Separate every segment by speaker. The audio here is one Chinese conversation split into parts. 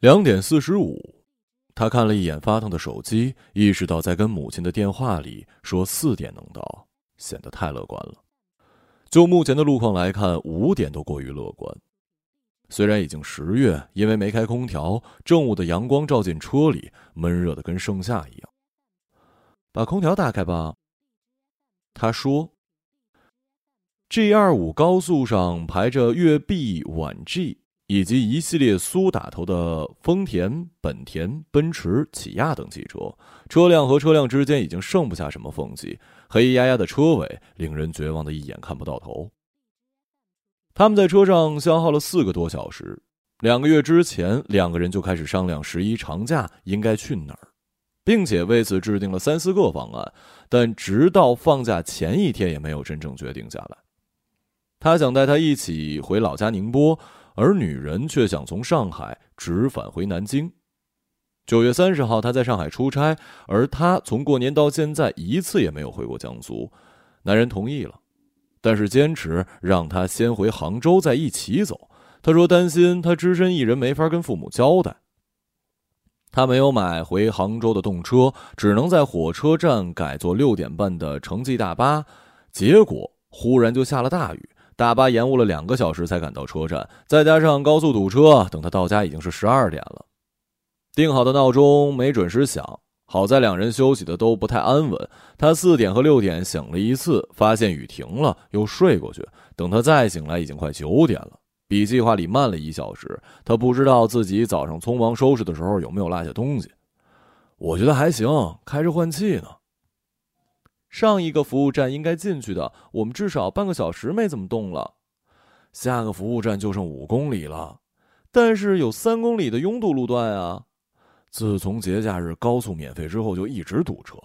Speaker 1: 两点四十五，他看了一眼发烫的手机，意识到在跟母亲的电话里说四点能到，显得太乐观了。就目前的路况来看，五点都过于乐观。虽然已经十月，因为没开空调，正午的阳光照进车里，闷热的跟盛夏一样。把空调打开吧。他说。G 二五高速上排着粤 B、皖 G 以及一系列苏打头的丰田、本田、奔驰、起亚等汽车，车辆和车辆之间已经剩不下什么缝隙，黑压压的车尾令人绝望的一眼看不到头。他们在车上消耗了四个多小时。两个月之前，两个人就开始商量十一长假应该去哪儿，并且为此制定了三四个方案，但直到放假前一天也没有真正决定下来。他想带她一起回老家宁波，而女人却想从上海直返回南京。九月三十号，他在上海出差，而他从过年到现在一次也没有回过江苏。男人同意了，但是坚持让他先回杭州再一起走。他说担心他只身一人没法跟父母交代。他没有买回杭州的动车，只能在火车站改坐六点半的城际大巴。结果忽然就下了大雨。大巴延误了两个小时才赶到车站，再加上高速堵车，等他到家已经是十二点了。定好的闹钟没准时响，好在两人休息的都不太安稳。他四点和六点醒了一次，发现雨停了，又睡过去。等他再醒来，已经快九点了，比计划里慢了一小时。他不知道自己早上匆忙收拾的时候有没有落下东西。我觉得还行，开着换气呢。上一个服务站应该进去的，我们至少半个小时没怎么动了。下个服务站就剩五公里了，但是有三公里的拥堵路段啊！自从节假日高速免费之后，就一直堵车。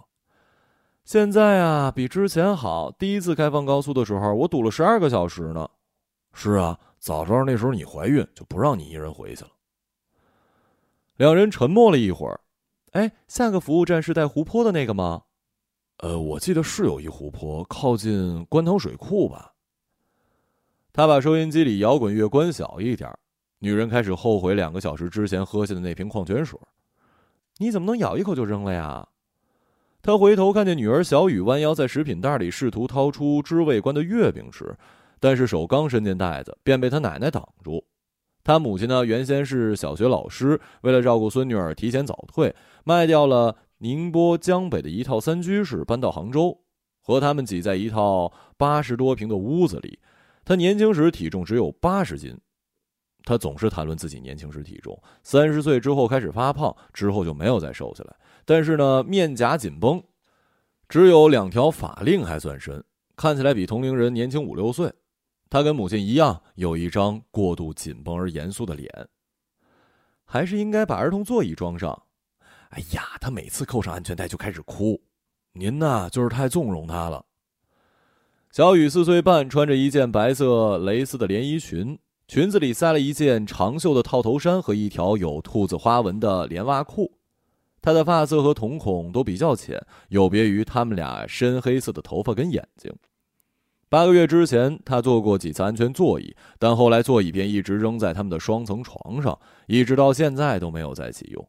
Speaker 1: 现在啊，比之前好。第一次开放高速的时候，我堵了十二个小时呢。是啊，早知道那时候你怀孕，就不让你一人回去了。两人沉默了一会儿。哎，下个服务站是带湖泊的那个吗？呃，我记得是有一湖泊，靠近官塘水库吧。他把收音机里摇滚乐关小一点。女人开始后悔两个小时之前喝下的那瓶矿泉水。你怎么能咬一口就扔了呀？他回头看见女儿小雨弯腰在食品袋里试图掏出知味观的月饼吃，但是手刚伸进袋子，便被他奶奶挡住。他母亲呢，原先是小学老师，为了照顾孙女儿，提前早退，卖掉了。宁波江北的一套三居室搬到杭州，和他们挤在一套八十多平的屋子里。他年轻时体重只有八十斤，他总是谈论自己年轻时体重。三十岁之后开始发胖，之后就没有再瘦下来。但是呢，面颊紧绷，只有两条法令还算深，看起来比同龄人年轻五六岁。他跟母亲一样，有一张过度紧绷而严肃的脸。还是应该把儿童座椅装上。哎呀，他每次扣上安全带就开始哭，您呐就是太纵容他了。小雨四岁半，穿着一件白色蕾丝的连衣裙，裙子里塞了一件长袖的套头衫和一条有兔子花纹的连袜裤。她的发色和瞳孔都比较浅，有别于他们俩深黑色的头发跟眼睛。八个月之前，他坐过几次安全座椅，但后来座椅便一直扔在他们的双层床上，一直到现在都没有再启用。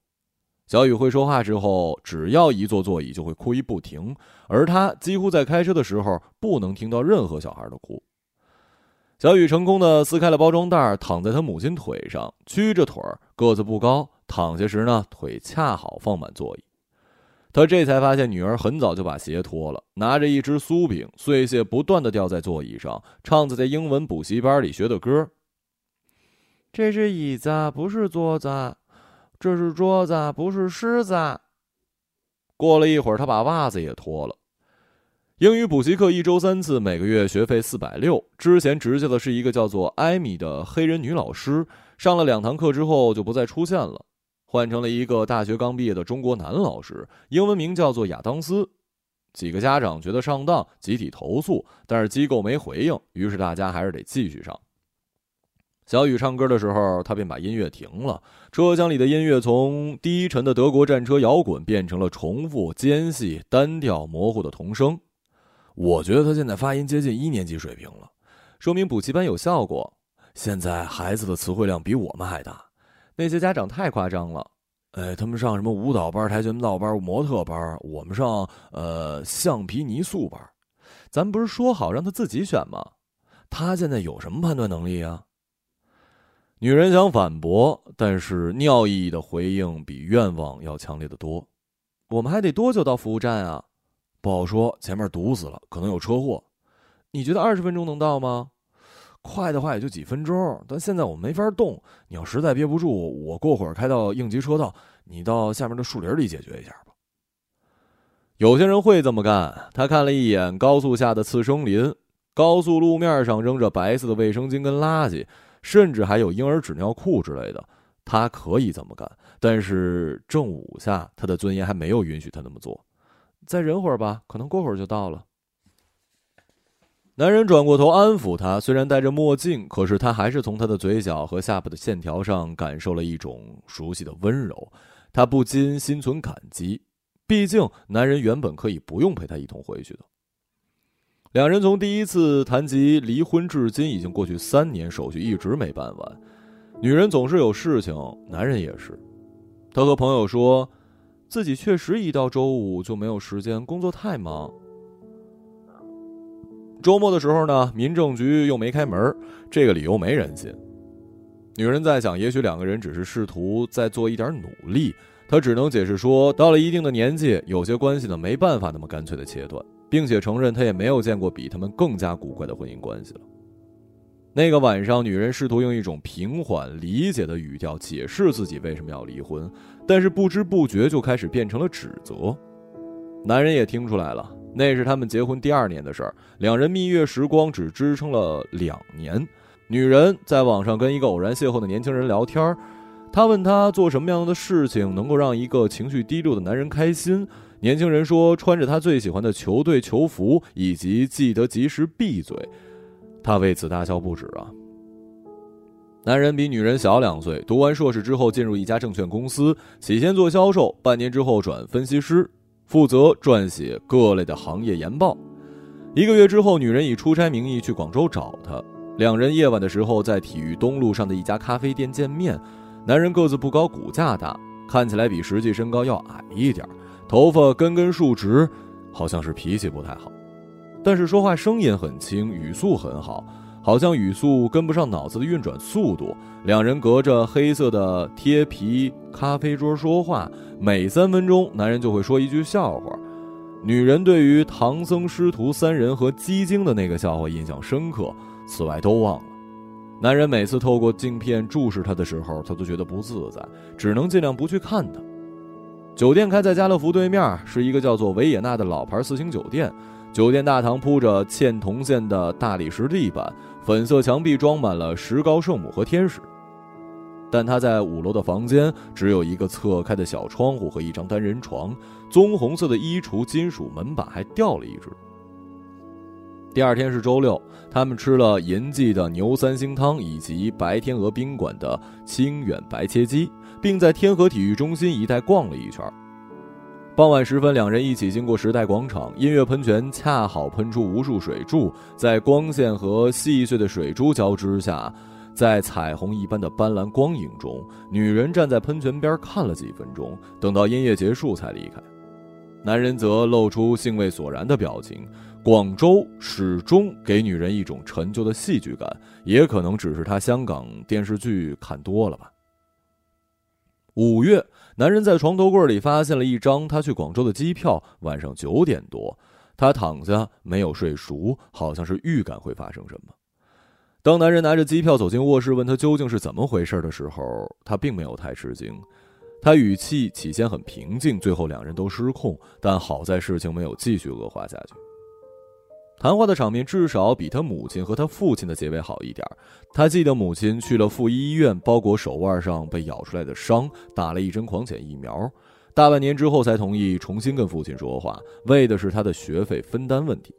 Speaker 1: 小雨会说话之后，只要一坐座椅就会哭一不停，而他几乎在开车的时候不能听到任何小孩的哭。小雨成功的撕开了包装袋，躺在他母亲腿上，曲着腿儿，个子不高，躺下时呢腿恰好放满座椅。他这才发现女儿很早就把鞋脱了，拿着一只酥饼，碎屑不断的掉在座椅上，唱着在英文补习班里学的歌。这是椅子，不是桌子。这是桌子，不是狮子。过了一会儿，他把袜子也脱了。英语补习课一周三次，每个月学费四百六。之前执教的是一个叫做艾米的黑人女老师，上了两堂课之后就不再出现了，换成了一个大学刚毕业的中国男老师，英文名叫做亚当斯。几个家长觉得上当，集体投诉，但是机构没回应，于是大家还是得继续上。小雨唱歌的时候，他便把音乐停了。车厢里的音乐从低沉的德国战车摇滚变成了重复、尖细、单调、模糊的童声。我觉得他现在发音接近一年级水平了，说明补习班有效果。现在孩子的词汇量比我们还大，那些家长太夸张了。哎，他们上什么舞蹈班、跆拳道班、模特班，我们上呃橡皮泥塑班。咱不是说好让他自己选吗？他现在有什么判断能力啊？女人想反驳，但是尿意的回应比愿望要强烈的多。我们还得多久到服务站啊？不好说，前面堵死了，可能有车祸。你觉得二十分钟能到吗？快的话也就几分钟，但现在我没法动。你要实在憋不住，我过会儿开到应急车道，你到下面的树林里解决一下吧。有些人会这么干。他看了一眼高速下的次生林，高速路面上扔着白色的卫生巾跟垃圾。甚至还有婴儿纸尿裤之类的，他可以这么干，但是正午下他的尊严还没有允许他那么做。再忍会儿吧，可能过会儿就到了。男人转过头安抚他，虽然戴着墨镜，可是他还是从他的嘴角和下巴的线条上感受了一种熟悉的温柔。他不禁心存感激，毕竟男人原本可以不用陪他一同回去的。两人从第一次谈及离婚至今已经过去三年，手续一直没办完。女人总是有事情，男人也是。他和朋友说，自己确实一到周五就没有时间，工作太忙。周末的时候呢，民政局又没开门，这个理由没人信。女人在想，也许两个人只是试图再做一点努力。他只能解释说，到了一定的年纪，有些关系呢没办法那么干脆的切断。并且承认，他也没有见过比他们更加古怪的婚姻关系了。那个晚上，女人试图用一种平缓、理解的语调解释自己为什么要离婚，但是不知不觉就开始变成了指责。男人也听出来了，那是他们结婚第二年的事儿，两人蜜月时光只支撑了两年。女人在网上跟一个偶然邂逅的年轻人聊天，他问他做什么样的事情能够让一个情绪低落的男人开心。年轻人说：“穿着他最喜欢的球队球服，以及记得及时闭嘴。”他为此大笑不止啊。男人比女人小两岁，读完硕士之后进入一家证券公司，起先做销售，半年之后转分析师，负责撰写各类的行业研报。一个月之后，女人以出差名义去广州找他，两人夜晚的时候在体育东路上的一家咖啡店见面。男人个子不高，骨架大，看起来比实际身高要矮一点。头发根根竖直，好像是脾气不太好，但是说话声音很轻，语速很好，好像语速跟不上脑子的运转速度。两人隔着黑色的贴皮咖啡桌说话，每三分钟男人就会说一句笑话。女人对于唐僧师徒三人和鸡精的那个笑话印象深刻，此外都忘了。男人每次透过镜片注视她的时候，她都觉得不自在，只能尽量不去看她。酒店开在家乐福对面，是一个叫做维也纳的老牌四星酒店。酒店大堂铺着嵌铜线的大理石地板，粉色墙壁装满了石膏圣母和天使。但他在五楼的房间只有一个侧开的小窗户和一张单人床，棕红色的衣橱金属门把还掉了一只。第二天是周六，他们吃了银记的牛三星汤以及白天鹅宾馆的清远白切鸡。并在天河体育中心一带逛了一圈。傍晚时分，两人一起经过时代广场，音乐喷泉恰好喷出无数水柱，在光线和细碎的水珠交织下，在彩虹一般的斑斓光影中，女人站在喷泉边看了几分钟，等到音乐结束才离开。男人则露出兴味索然的表情。广州始终给女人一种陈旧的戏剧感，也可能只是他香港电视剧看多了吧。五月，男人在床头柜里发现了一张他去广州的机票。晚上九点多，他躺下没有睡熟，好像是预感会发生什么。当男人拿着机票走进卧室，问他究竟是怎么回事的时候，他并没有太吃惊。他语气起先很平静，最后两人都失控，但好在事情没有继续恶化下去。谈话的场面至少比他母亲和他父亲的结尾好一点。他记得母亲去了附一医院，包裹手腕上被咬出来的伤，打了一针狂犬疫苗。大半年之后才同意重新跟父亲说话，为的是他的学费分担问题。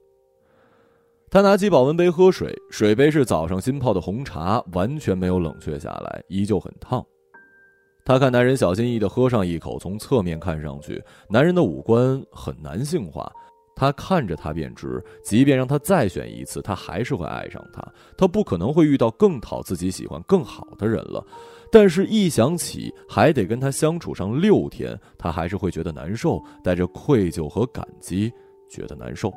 Speaker 1: 他拿起保温杯喝水，水杯是早上新泡的红茶，完全没有冷却下来，依旧很烫。他看男人小心翼翼地喝上一口，从侧面看上去，男人的五官很男性化。他看着他便知，即便让他再选一次，他还是会爱上他。他不可能会遇到更讨自己喜欢、更好的人了。但是，一想起还得跟他相处上六天，他还是会觉得难受，带着愧疚和感激，觉得难受。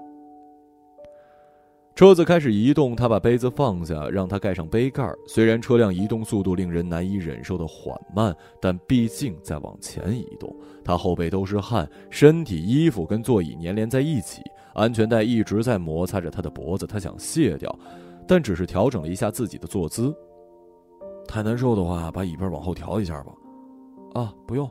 Speaker 1: 车子开始移动，他把杯子放下，让他盖上杯盖。虽然车辆移动速度令人难以忍受的缓慢，但毕竟在往前移动。他后背都是汗，身体、衣服跟座椅粘连在一起，安全带一直在摩擦着他的脖子。他想卸掉，但只是调整了一下自己的坐姿。太难受的话，把椅背往后调一下吧。啊，不用。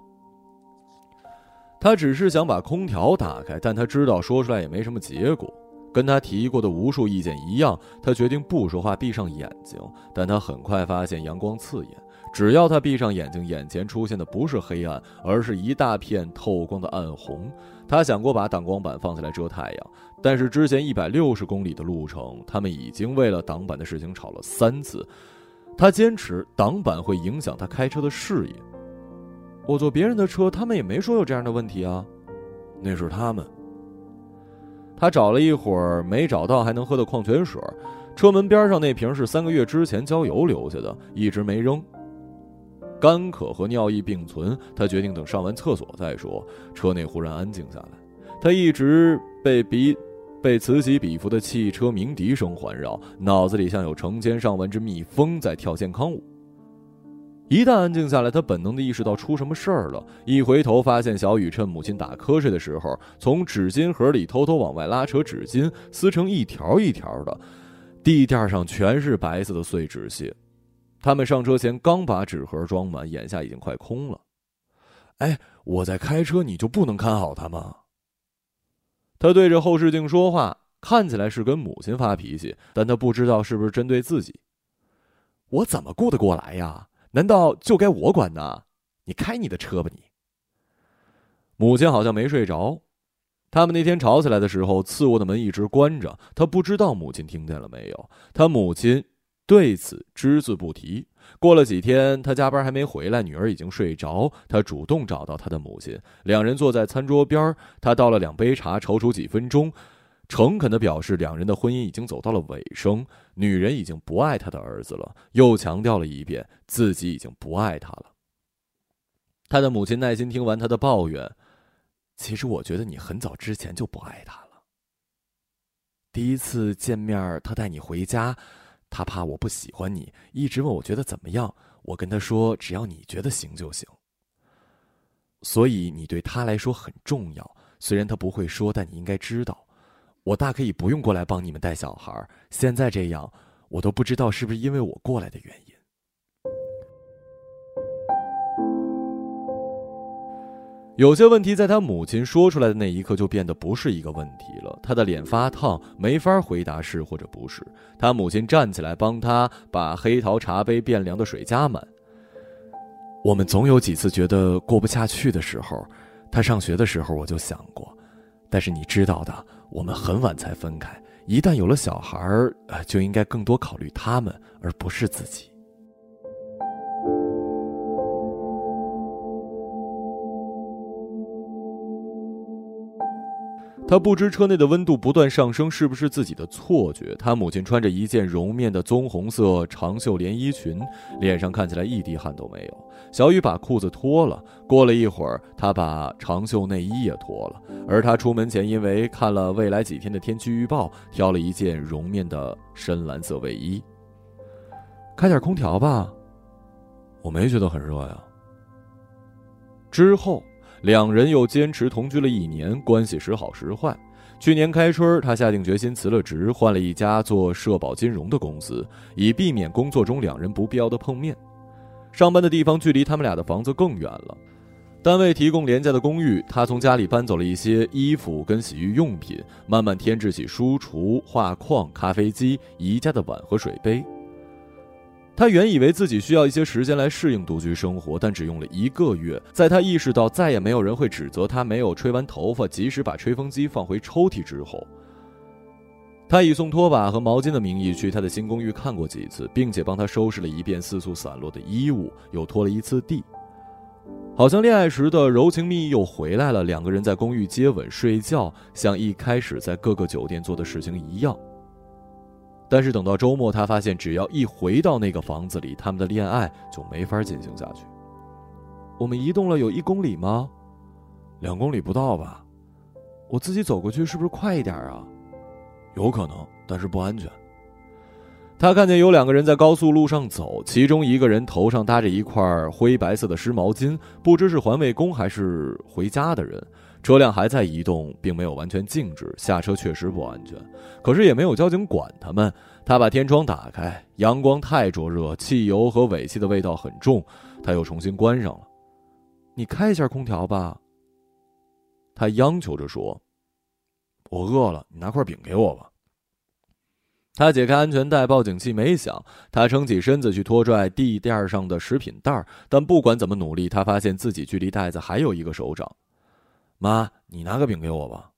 Speaker 1: 他只是想把空调打开，但他知道说出来也没什么结果。跟他提过的无数意见一样，他决定不说话，闭上眼睛。但他很快发现阳光刺眼，只要他闭上眼睛，眼前出现的不是黑暗，而是一大片透光的暗红。他想过把挡光板放下来遮太阳，但是之前一百六十公里的路程，他们已经为了挡板的事情吵了三次。他坚持挡板会影响他开车的视野。我坐别人的车，他们也没说有这样的问题啊，那是他们。他找了一会儿没找到还能喝的矿泉水，车门边上那瓶是三个月之前浇油留下的，一直没扔。干渴和尿意并存，他决定等上完厕所再说。车内忽然安静下来，他一直被比被此起彼伏的汽车鸣笛声环绕，脑子里像有成千上万只蜜蜂在跳健康舞。一旦安静下来，他本能的意识到出什么事儿了。一回头，发现小雨趁母亲打瞌睡的时候，从纸巾盒里偷偷往外拉扯纸巾，撕成一条一条的，地垫上全是白色的碎纸屑。他们上车前刚把纸盒装满，眼下已经快空了。哎，我在开车，你就不能看好他吗？他对着后视镜说话，看起来是跟母亲发脾气，但他不知道是不是针对自己。我怎么顾得过来呀？难道就该我管呢？你开你的车吧，你。母亲好像没睡着，他们那天吵起来的时候，次卧的门一直关着，他不知道母亲听见了没有。他母亲对此只字不提。过了几天，他加班还没回来，女儿已经睡着，他主动找到他的母亲，两人坐在餐桌边，他倒了两杯茶，踌躇几分钟。诚恳的表示，两人的婚姻已经走到了尾声，女人已经不爱他的儿子了，又强调了一遍自己已经不爱他了。他的母亲耐心听完他的抱怨，其实我觉得你很早之前就不爱他了。第一次见面，他带你回家，他怕我不喜欢你，一直问我觉得怎么样，我跟他说只要你觉得行就行。所以你对他来说很重要，虽然他不会说，但你应该知道。我大可以不用过来帮你们带小孩现在这样，我都不知道是不是因为我过来的原因。有些问题在他母亲说出来的那一刻就变得不是一个问题了。他的脸发烫，没法回答是或者不是。他母亲站起来帮他把黑桃茶杯变凉的水加满。我们总有几次觉得过不下去的时候，他上学的时候我就想过，但是你知道的。我们很晚才分开，一旦有了小孩儿，就应该更多考虑他们，而不是自己。他不知车内的温度不断上升是不是自己的错觉。他母亲穿着一件绒面的棕红色长袖连衣裙，脸上看起来一滴汗都没有。小雨把裤子脱了，过了一会儿，他把长袖内衣也脱了。而他出门前，因为看了未来几天的天气预报，挑了一件绒面的深蓝色卫衣。开点空调吧，我没觉得很热呀。之后。两人又坚持同居了一年，关系时好时坏。去年开春，他下定决心辞了职，换了一家做社保金融的公司，以避免工作中两人不必要的碰面。上班的地方距离他们俩的房子更远了，单位提供廉价的公寓，他从家里搬走了一些衣服跟洗浴用品，慢慢添置起书橱、画框、咖啡机、宜家的碗和水杯。他原以为自己需要一些时间来适应独居生活，但只用了一个月。在他意识到再也没有人会指责他没有吹完头发，及时把吹风机放回抽屉之后，他以送拖把和毛巾的名义去他的新公寓看过几次，并且帮他收拾了一遍四处散落的衣物，又拖了一次地。好像恋爱时的柔情蜜意又回来了。两个人在公寓接吻、睡觉，像一开始在各个酒店做的事情一样。但是等到周末，他发现只要一回到那个房子里，他们的恋爱就没法进行下去。我们移动了有一公里吗？
Speaker 2: 两公里不到吧？
Speaker 1: 我自己走过去是不是快一点啊？
Speaker 2: 有可能，但是不安全。
Speaker 1: 他看见有两个人在高速路上走，其中一个人头上搭着一块灰白色的湿毛巾，不知是环卫工还是回家的人。车辆还在移动，并没有完全静止，下车确实不安全。可是也没有交警管他们。他把天窗打开，阳光太灼热，汽油和尾气的味道很重，他又重新关上了。你开一下空调吧。他央求着说：“
Speaker 2: 我饿了，你拿块饼给我吧。”
Speaker 1: 他解开安全带，报警器没响。他撑起身子去拖拽地垫上的食品袋但不管怎么努力，他发现自己距离袋子还有一个手掌。
Speaker 2: 妈，你拿个饼给我吧。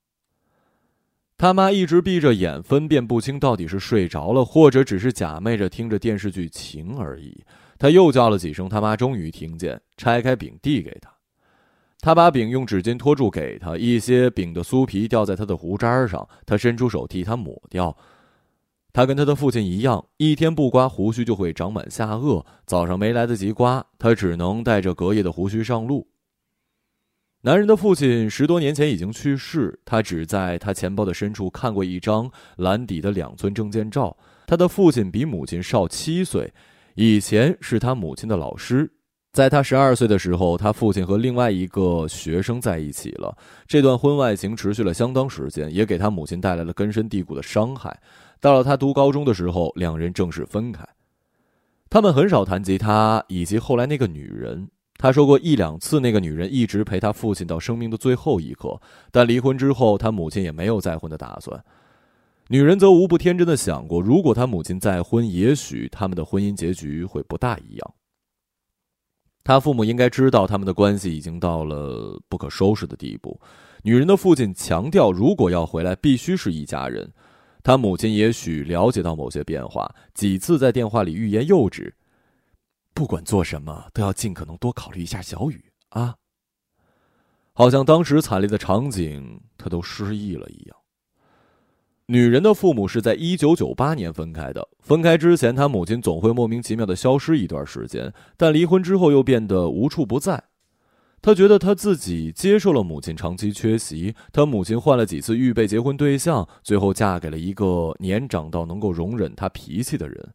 Speaker 1: 他妈一直闭着眼，分辨不清到底是睡着了，或者只是假寐着听着电视剧情而已。他又叫了几声，他妈终于听见，拆开饼递给他。他把饼用纸巾托住给他，一些饼的酥皮掉在他的胡渣上，他伸出手替他抹掉。他跟他的父亲一样，一天不刮胡须就会长满下颚。早上没来得及刮，他只能带着隔夜的胡须上路。男人的父亲十多年前已经去世，他只在他钱包的深处看过一张蓝底的两寸证件照。他的父亲比母亲少七岁，以前是他母亲的老师。在他十二岁的时候，他父亲和另外一个学生在一起了。这段婚外情持续了相当时间，也给他母亲带来了根深蒂固的伤害。到了他读高中的时候，两人正式分开。他们很少谈及他以及后来那个女人。他说过一两次，那个女人一直陪他父亲到生命的最后一刻。但离婚之后，他母亲也没有再婚的打算。女人则无不天真的想过，如果他母亲再婚，也许他们的婚姻结局会不大一样。他父母应该知道，他们的关系已经到了不可收拾的地步。女人的父亲强调，如果要回来，必须是一家人。他母亲也许了解到某些变化，几次在电话里欲言又止。不管做什么，都要尽可能多考虑一下小雨啊。好像当时惨烈的场景，他都失忆了一样。女人的父母是在一九九八年分开的，分开之前，她母亲总会莫名其妙的消失一段时间，但离婚之后又变得无处不在。他觉得他自己接受了母亲长期缺席，他母亲换了几次预备结婚对象，最后嫁给了一个年长到能够容忍他脾气的人。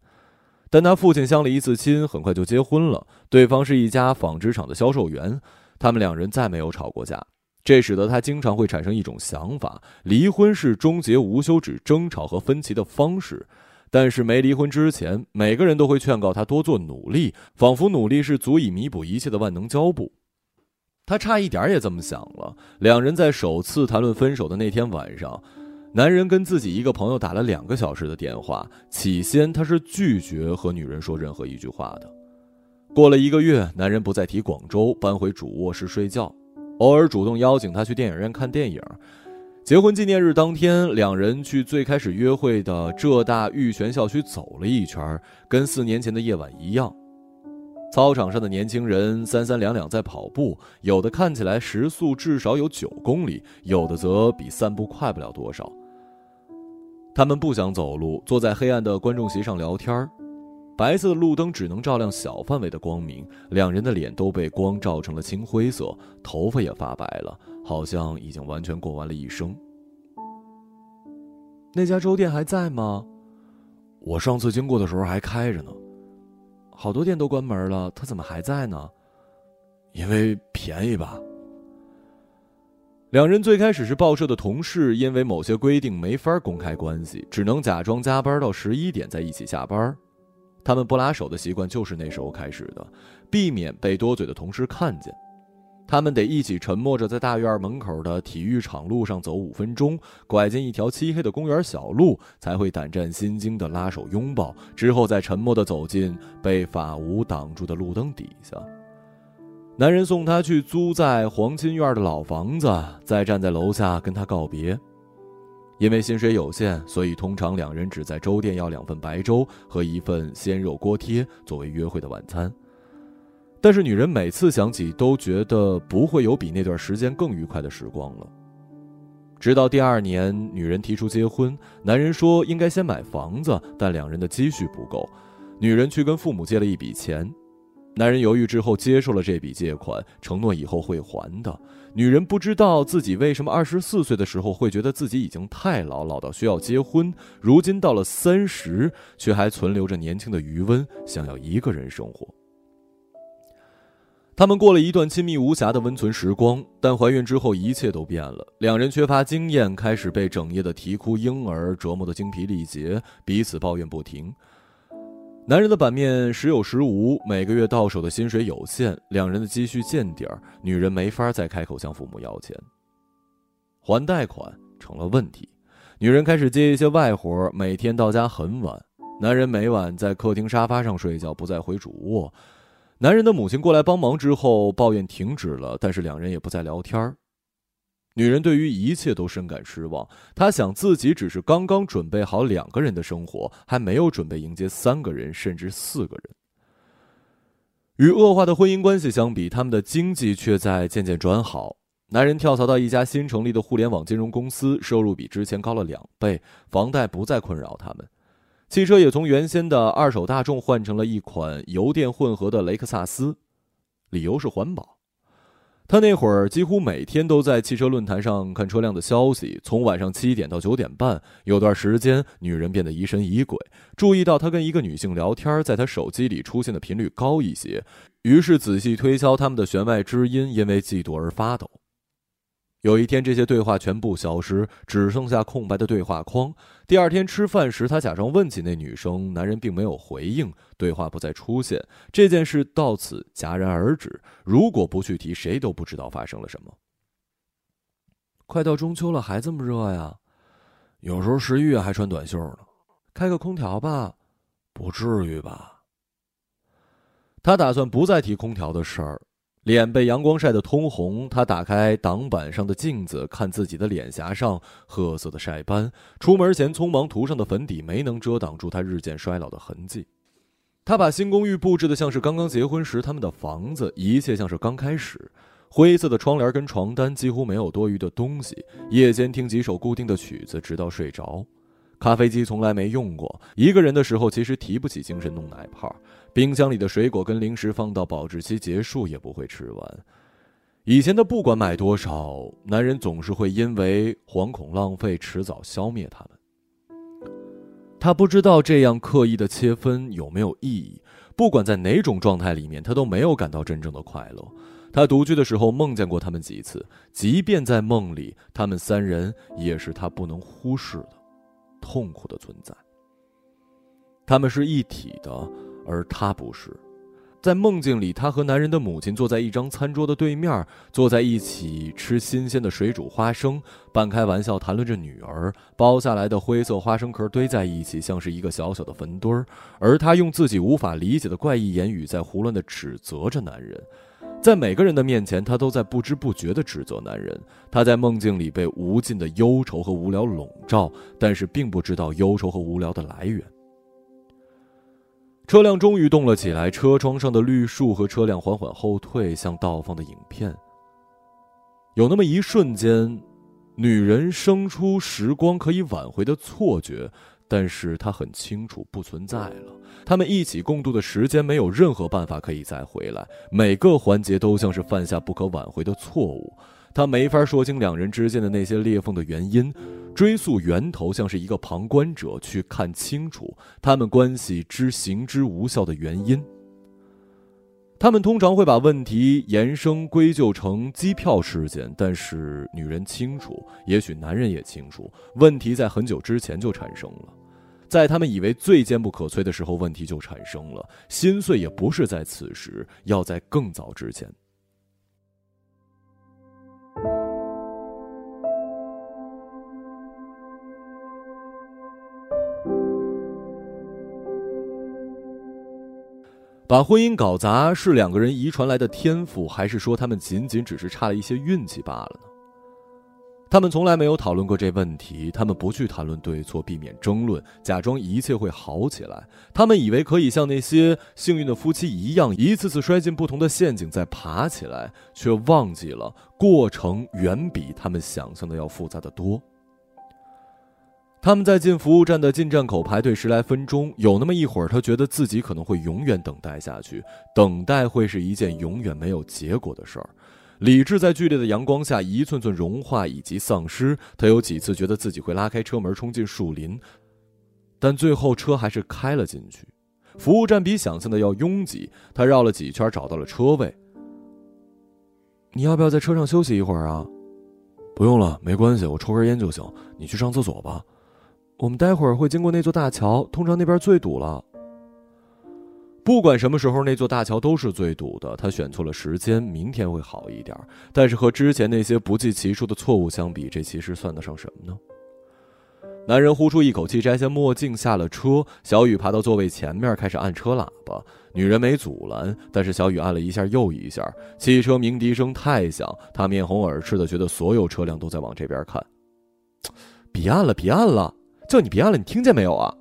Speaker 1: 但他父亲相了一次亲，很快就结婚了，对方是一家纺织厂的销售员，他们两人再没有吵过架。这使得他经常会产生一种想法：离婚是终结无休止争吵和分歧的方式。但是没离婚之前，每个人都会劝告他多做努力，仿佛努力是足以弥补一切的万能胶布。他差一点也这么想了。两人在首次谈论分手的那天晚上，男人跟自己一个朋友打了两个小时的电话。起先他是拒绝和女人说任何一句话的。过了一个月，男人不再提广州，搬回主卧室睡觉，偶尔主动邀请他去电影院看电影。结婚纪念日当天，两人去最开始约会的浙大玉泉校区走了一圈，跟四年前的夜晚一样。操场上的年轻人三三两两在跑步，有的看起来时速至少有九公里，有的则比散步快不了多少。他们不想走路，坐在黑暗的观众席上聊天白色的路灯只能照亮小范围的光明，两人的脸都被光照成了青灰色，头发也发白了，好像已经完全过完了一生。那家粥店还在吗？
Speaker 2: 我上次经过的时候还开着呢。
Speaker 1: 好多店都关门了，他怎么还在呢？
Speaker 2: 因为便宜吧。
Speaker 1: 两人最开始是报社的同事，因为某些规定没法公开关系，只能假装加班到十一点再一起下班。他们不拉手的习惯就是那时候开始的，避免被多嘴的同事看见。他们得一起沉默着在大院门口的体育场路上走五分钟，拐进一条漆黑的公园小路，才会胆战心惊的拉手拥抱，之后再沉默的走进被法屋挡住的路灯底下。男人送她去租在黄金院的老房子，再站在楼下跟她告别。因为薪水有限，所以通常两人只在粥店要两份白粥和一份鲜肉锅贴作为约会的晚餐。但是女人每次想起，都觉得不会有比那段时间更愉快的时光了。直到第二年，女人提出结婚，男人说应该先买房子，但两人的积蓄不够，女人去跟父母借了一笔钱。男人犹豫之后接受了这笔借款，承诺以后会还的。女人不知道自己为什么二十四岁的时候会觉得自己已经太老，老到需要结婚，如今到了三十，却还存留着年轻的余温，想要一个人生活。他们过了一段亲密无瑕的温存时光，但怀孕之后一切都变了。两人缺乏经验，开始被整夜的啼哭婴儿折磨得精疲力竭，彼此抱怨不停。男人的版面时有时无，每个月到手的薪水有限，两人的积蓄见底儿，女人没法再开口向父母要钱。还贷款成了问题，女人开始接一些外活，每天到家很晚，男人每晚在客厅沙发上睡觉，不再回主卧。男人的母亲过来帮忙之后，抱怨停止了，但是两人也不再聊天儿。女人对于一切都深感失望，她想自己只是刚刚准备好两个人的生活，还没有准备迎接三个人甚至四个人。与恶化的婚姻关系相比，他们的经济却在渐渐转好。男人跳槽到一家新成立的互联网金融公司，收入比之前高了两倍，房贷不再困扰他们，汽车也从原先的二手大众换成了一款油电混合的雷克萨斯，理由是环保。他那会儿几乎每天都在汽车论坛上看车辆的消息，从晚上七点到九点半。有段时间，女人变得疑神疑鬼，注意到他跟一个女性聊天，在他手机里出现的频率高一些，于是仔细推敲他们的弦外之音，因为嫉妒而发抖。有一天，这些对话全部消失，只剩下空白的对话框。第二天吃饭时，他假装问起那女生，男人并没有回应，对话不再出现。这件事到此戛然而止。如果不去提，谁都不知道发生了什么。快到中秋了，还这么热呀？有时候十一月还穿短袖呢。开个空调吧？不至于吧？他打算不再提空调的事儿。脸被阳光晒得通红，他打开挡板上的镜子，看自己的脸颊上褐色的晒斑。出门前匆忙涂上的粉底没能遮挡住他日渐衰老的痕迹。他把新公寓布置的像是刚刚结婚时他们的房子，一切像是刚开始。灰色的窗帘跟床单几乎没有多余的东西。夜间听几首固定的曲子，直到睡着。咖啡机从来没用过。一个人的时候，其实提不起精神弄奶泡。冰箱里的水果跟零食放到保质期结束也不会吃完。以前的不管买多少，男人总是会因为惶恐浪费，迟早消灭他们。他不知道这样刻意的切分有没有意义。不管在哪种状态里面，他都没有感到真正的快乐。他独居的时候梦见过他们几次，即便在梦里，他们三人也是他不能忽视的。痛苦的存在。他们是一体的，而他不是。在梦境里，他和男人的母亲坐在一张餐桌的对面，坐在一起吃新鲜的水煮花生，半开玩笑谈论着女儿。剥下来的灰色花生壳堆在一起，像是一个小小的坟堆儿。而他用自己无法理解的怪异言语在胡乱的指责着男人。在每个人的面前，他都在不知不觉地指责男人。他在梦境里被无尽的忧愁和无聊笼罩，但是并不知道忧愁和无聊的来源。车辆终于动了起来，车窗上的绿树和车辆缓缓后退，像倒放的影片。有那么一瞬间，女人生出时光可以挽回的错觉。但是他很清楚，不存在了。他们一起共度的时间，没有任何办法可以再回来。每个环节都像是犯下不可挽回的错误。他没法说清两人之间的那些裂缝的原因，追溯源头，像是一个旁观者去看清楚他们关系之行之无效的原因。他们通常会把问题延伸归咎成机票事件，但是女人清楚，也许男人也清楚，问题在很久之前就产生了，在他们以为最坚不可摧的时候，问题就产生了。心碎也不是在此时，要在更早之前。把婚姻搞砸是两个人遗传来的天赋，还是说他们仅仅只是差了一些运气罢了呢？他们从来没有讨论过这问题，他们不去谈论对错，避免争论，假装一切会好起来。他们以为可以像那些幸运的夫妻一样，一次次摔进不同的陷阱再爬起来，却忘记了过程远比他们想象的要复杂的多。他们在进服务站的进站口排队十来分钟，有那么一会儿，他觉得自己可能会永远等待下去，等待会是一件永远没有结果的事儿。理智在剧烈的阳光下一寸寸融化以及丧失。他有几次觉得自己会拉开车门冲进树林，但最后车还是开了进去。服务站比想象的要拥挤，他绕了几圈找到了车位。你要不要在车上休息一会儿啊？
Speaker 2: 不用了，没关系，我抽根烟就行。你去上厕所吧。
Speaker 1: 我们待会儿会经过那座大桥，通常那边最堵了。不管什么时候，那座大桥都是最堵的。他选错了时间，明天会好一点。但是和之前那些不计其数的错误相比，这其实算得上什么呢？男人呼出一口气，摘下墨镜，下了车。小雨爬到座位前面，开始按车喇叭。女人没阻拦，但是小雨按了一下又一下。汽车鸣笛声太响，他面红耳赤的觉得所有车辆都在往这边看。别按了，别按了，叫你别按了，你听见没有啊？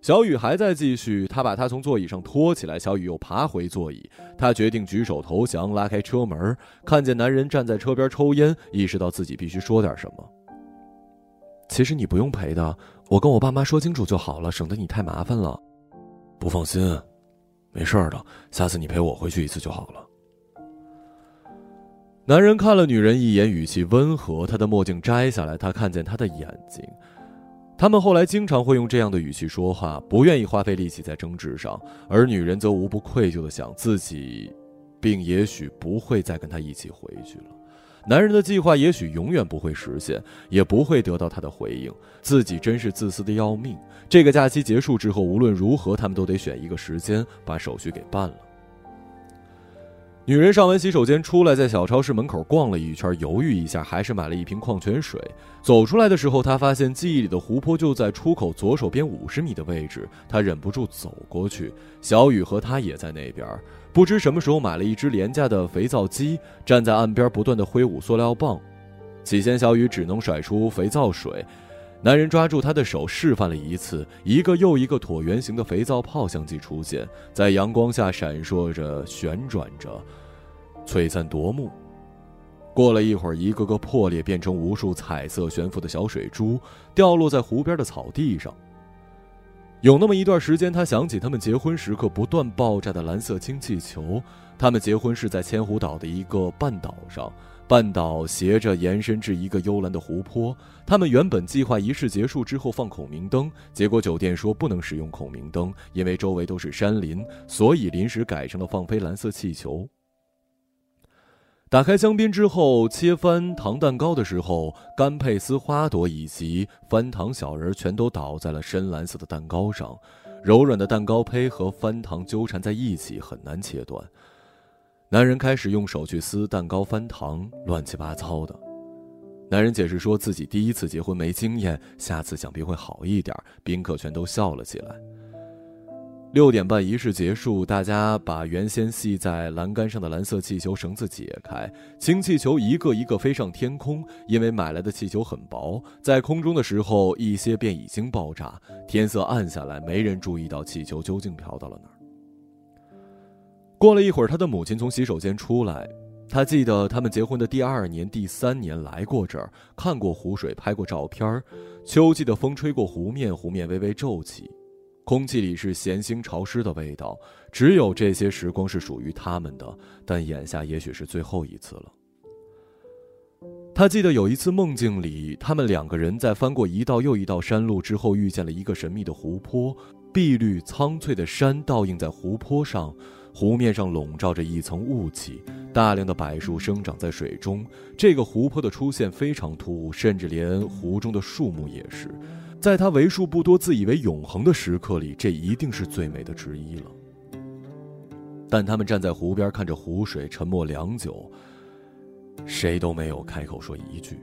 Speaker 1: 小雨还在继续，他把他从座椅上拖起来。小雨又爬回座椅，他决定举手投降，拉开车门，看见男人站在车边抽烟，意识到自己必须说点什么。其实你不用赔的，我跟我爸妈说清楚就好了，省得你太麻烦了。
Speaker 2: 不放心，没事的，下次你陪我回去一次就好了。
Speaker 1: 男人看了女人一眼，语气温和。他的墨镜摘下来，他看见她的眼睛。他们后来经常会用这样的语气说话，不愿意花费力气在争执上，而女人则无不愧疚的想自己，并也许不会再跟他一起回去了。男人的计划也许永远不会实现，也不会得到他的回应。自己真是自私的要命。这个假期结束之后，无论如何，他们都得选一个时间把手续给办了。女人上完洗手间出来，在小超市门口逛了一圈，犹豫一下，还是买了一瓶矿泉水。走出来的时候，她发现记忆里的湖泊就在出口左手边五十米的位置。她忍不住走过去，小雨和她也在那边。不知什么时候买了一只廉价的肥皂机，站在岸边不断的挥舞塑料棒。起先，小雨只能甩出肥皂水。男人抓住她的手，示范了一次，一个又一个椭圆形的肥皂泡相继出现在阳光下，闪烁着，旋转着，璀璨夺目。过了一会儿，一个个破裂，变成无数彩色悬浮的小水珠，掉落在湖边的草地上。有那么一段时间，他想起他们结婚时刻不断爆炸的蓝色氢气球。他们结婚是在千湖岛的一个半岛上。半岛斜着延伸至一个幽蓝的湖泊。他们原本计划仪式结束之后放孔明灯，结果酒店说不能使用孔明灯，因为周围都是山林，所以临时改成了放飞蓝色气球。打开香槟之后，切翻糖蛋糕的时候，干佩斯花朵以及翻糖小人全都倒在了深蓝色的蛋糕上，柔软的蛋糕胚和翻糖纠缠在一起，很难切断。男人开始用手去撕蛋糕、翻糖，乱七八糟的。男人解释说自己第一次结婚没经验，下次想必会好一点。宾客全都笑了起来。六点半仪式结束，大家把原先系在栏杆上的蓝色气球绳子解开，氢气球一个一个飞上天空。因为买来的气球很薄，在空中的时候一些便已经爆炸。天色暗下来，没人注意到气球究竟飘到了哪。过了一会儿，他的母亲从洗手间出来。他记得他们结婚的第二年、第三年来过这儿，看过湖水，拍过照片秋季的风吹过湖面，湖面微微皱起，空气里是咸腥潮湿的味道。只有这些时光是属于他们的，但眼下也许是最后一次了。他记得有一次梦境里，他们两个人在翻过一道又一道山路之后，遇见了一个神秘的湖泊，碧绿苍翠的山倒映在湖泊上。湖面上笼罩着一层雾气，大量的柏树生长在水中。这个湖泊的出现非常突兀，甚至连湖中的树木也是。在他为数不多自以为永恒的时刻里，这一定是最美的之一了。但他们站在湖边，看着湖水，沉默良久，谁都没有开口说一句。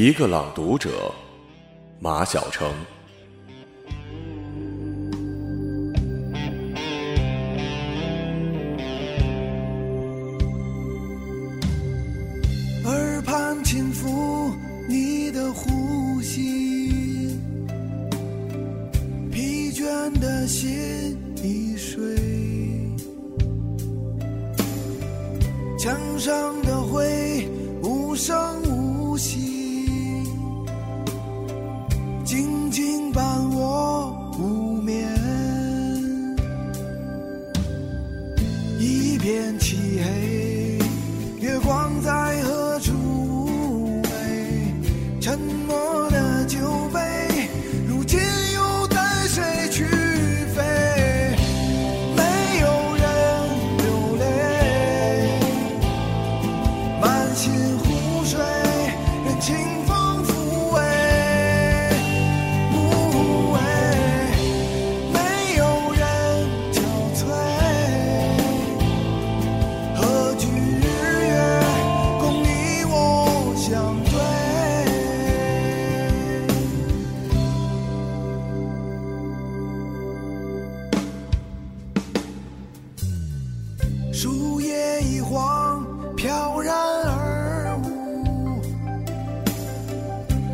Speaker 1: 一个朗读者，马晓成。
Speaker 3: 耳畔轻抚你的呼吸。疲倦的心已睡。墙上的。树叶一黄，飘然而舞，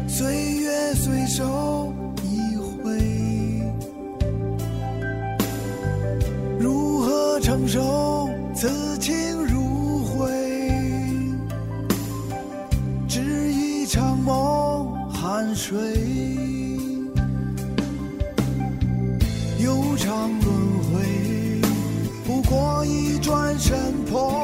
Speaker 3: 岁月随手一挥，如何承受此情如灰？只一场梦，酣睡。pour